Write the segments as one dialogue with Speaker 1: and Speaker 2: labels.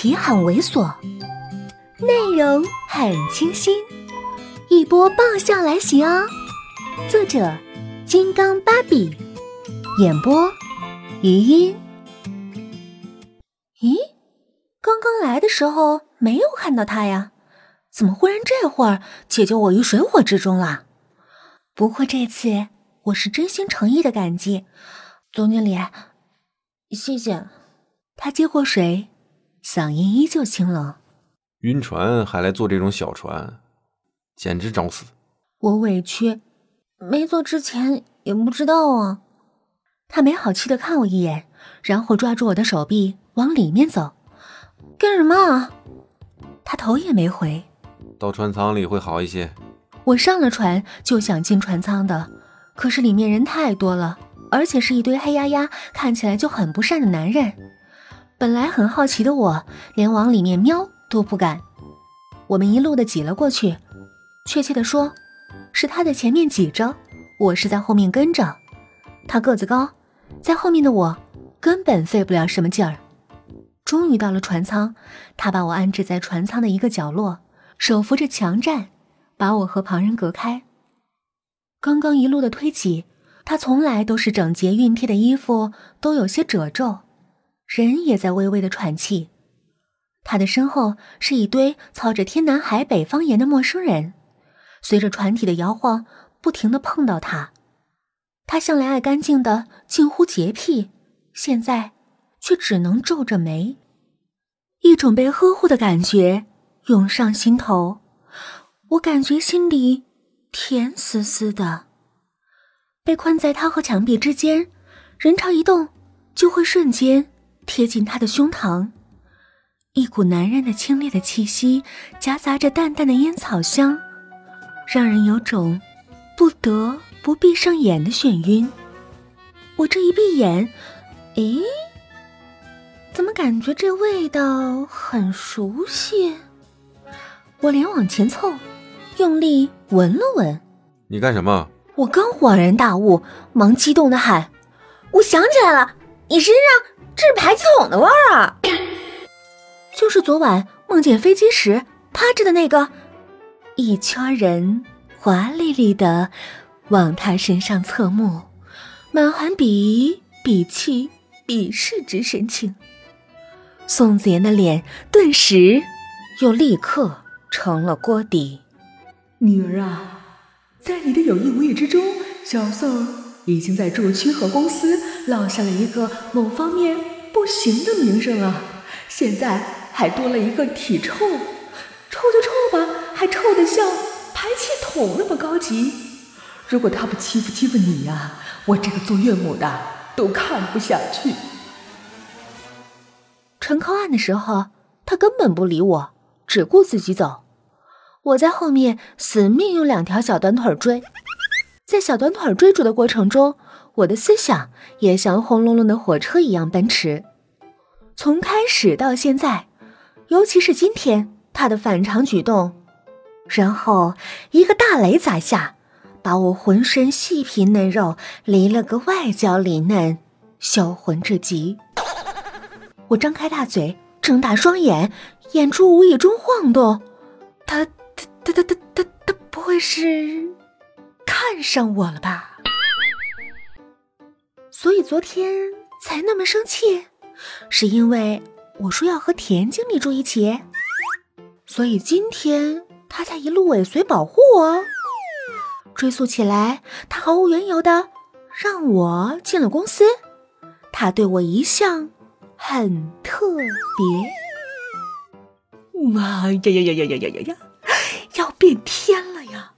Speaker 1: 题很猥琐，内容很清新，一波爆笑来袭哦！作者：金刚芭比，演播：余音。咦，刚刚来的时候没有看到他呀？怎么忽然这会儿解救我于水火之中了？不过这次我是真心诚意的感激，总经理，谢谢。他接过水，嗓音依旧清冷。
Speaker 2: 晕船还来坐这种小船，简直找死！
Speaker 1: 我委屈，没坐之前也不知道啊。他没好气的看我一眼，然后抓住我的手臂往里面走。干什么？他头也没回。
Speaker 2: 到船舱里会好一些。
Speaker 1: 我上了船就想进船舱的，可是里面人太多了，而且是一堆黑压压、看起来就很不善的男人。本来很好奇的我，连往里面瞄都不敢。我们一路的挤了过去，确切的说，是他在前面挤着，我是在后面跟着。他个子高，在后面的我根本费不了什么劲儿。终于到了船舱，他把我安置在船舱的一个角落，手扶着墙站，把我和旁人隔开。刚刚一路的推挤，他从来都是整洁熨帖的衣服都有些褶皱。人也在微微的喘气，他的身后是一堆操着天南海北方言的陌生人，随着船体的摇晃，不停的碰到他。他向来爱干净的近乎洁癖，现在却只能皱着眉。一种被呵护的感觉涌上心头，我感觉心里甜丝丝的。被困在他和墙壁之间，人潮一动，就会瞬间。贴近他的胸膛，一股男人的清冽的气息夹杂着淡淡的烟草香，让人有种不得不闭上眼的眩晕。我这一闭眼，咦，怎么感觉这味道很熟悉？我连往前凑，用力闻了闻。
Speaker 2: 你干什么？
Speaker 1: 我刚恍然大悟，忙激动的喊：“我想起来了，你身上这……”是排气筒的味儿啊！就是昨晚梦见飞机时趴着的那个，一圈人华丽丽的往他身上侧目，满含鄙夷、鄙弃、鄙视之神情。宋子妍的脸顿时又立刻成了锅底。
Speaker 3: 女儿啊，在你的有意无意之中，小宋已经在驻区和公司落下了一个某方面。不行的名声啊！现在还多了一个体臭，臭就臭吧，还臭得像排气筒那么高级。如果他不欺负欺负你呀，我这个做岳母的都看不下去。
Speaker 1: 船靠岸的时候，他根本不理我，只顾自己走。我在后面死命用两条小短腿追，在小短腿追逐的过程中。我的思想也像轰隆隆的火车一样奔驰，从开始到现在，尤其是今天他的反常举动，然后一个大雷砸下，把我浑身细皮嫩肉离了个外焦里嫩，销魂至极。我张开大嘴，睁大双眼，眼珠无意中晃动，他他他他他他他不会是看上我了吧？所以昨天才那么生气，是因为我说要和田经理住一起，所以今天他才一路尾随保护我。追溯起来，他毫无缘由的让我进了公司，他对我一向很特别。
Speaker 3: 妈呀呀呀呀呀呀呀呀！要变天了呀！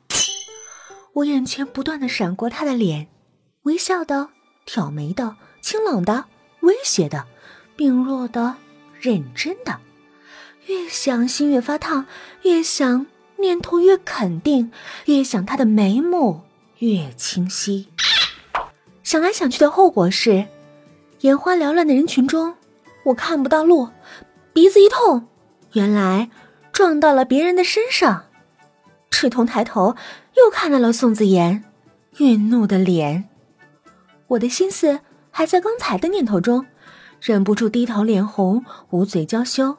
Speaker 1: 我眼前不断的闪过他的脸，微笑的。挑眉的、清冷的、威胁的、病弱的、认真的，越想心越发烫，越想念头越肯定，越想他的眉目越清晰。想来想去的后果是，眼花缭乱的人群中，我看不到路，鼻子一痛，原来撞到了别人的身上。赤瞳抬头，又看到了宋子妍愠怒的脸。我的心思还在刚才的念头中，忍不住低头脸红，捂嘴娇羞。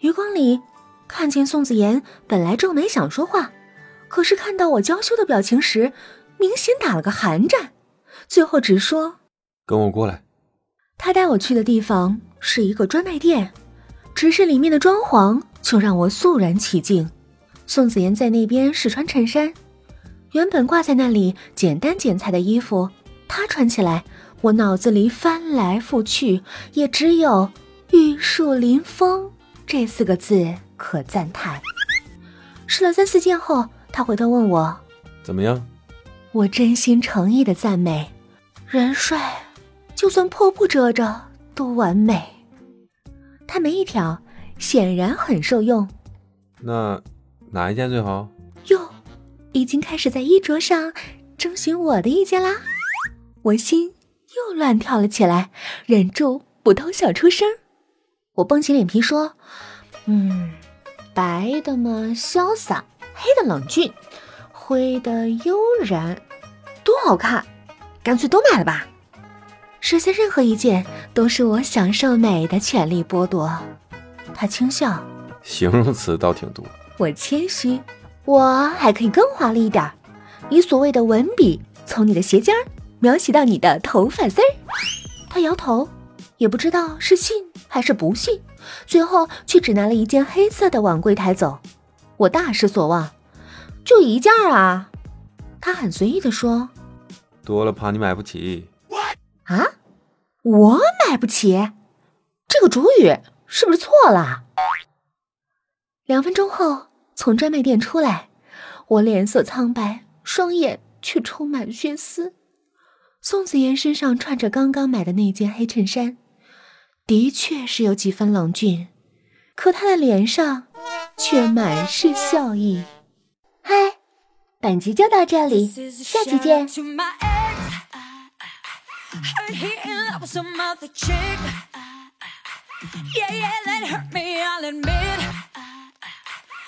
Speaker 1: 余光里看见宋子妍本来皱眉想说话，可是看到我娇羞的表情时，明显打了个寒战，最后只说：“
Speaker 2: 跟我过来。”
Speaker 1: 他带我去的地方是一个专卖店，只是里面的装潢就让我肃然起敬。宋子妍在那边试穿衬衫，原本挂在那里简单剪裁的衣服，她穿起来，我脑子里翻来覆去，也只有“玉树临风”这四个字可赞叹。试了三四件后，他回头问我：“
Speaker 2: 怎么样？”
Speaker 1: 我真心诚意的赞美：“人帅，就算破布遮着都完美。”他没一挑，显然很受用。
Speaker 2: 那。哪一件最好？
Speaker 1: 哟，已经开始在衣着上征询我的意见啦！我心又乱跳了起来，忍住不偷笑出声。我绷起脸皮说：“嗯，白的嘛潇洒，黑的冷峻，灰的悠然，多好看！干脆都买了吧。试下任何一件，都是我享受美的权利剥夺。”他轻笑：“
Speaker 2: 形容词倒挺多。”
Speaker 1: 我谦虚，我还可以更华丽一点，以所谓的文笔，从你的鞋尖儿描写到你的头发丝儿。他摇头，也不知道是信还是不信，最后却只拿了一件黑色的往柜台走。我大失所望，就一件啊？他很随意的说，
Speaker 2: 多了怕你买不起。
Speaker 1: 啊？我买不起？这个主语是不是错了？两分钟后，从专卖店出来，我脸色苍白，双眼却充满血丝。宋子妍身上穿着刚刚买的那件黑衬衫，的确是有几分冷峻，可她的脸上却满是笑意。嗨，本集就到这里，下期见。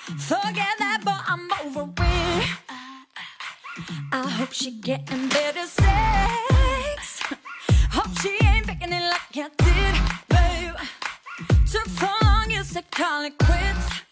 Speaker 1: Forget that, but I'm over it. I hope she getting better sex. Hope she ain't picking it like I did, babe. Took so long, you said call it quits.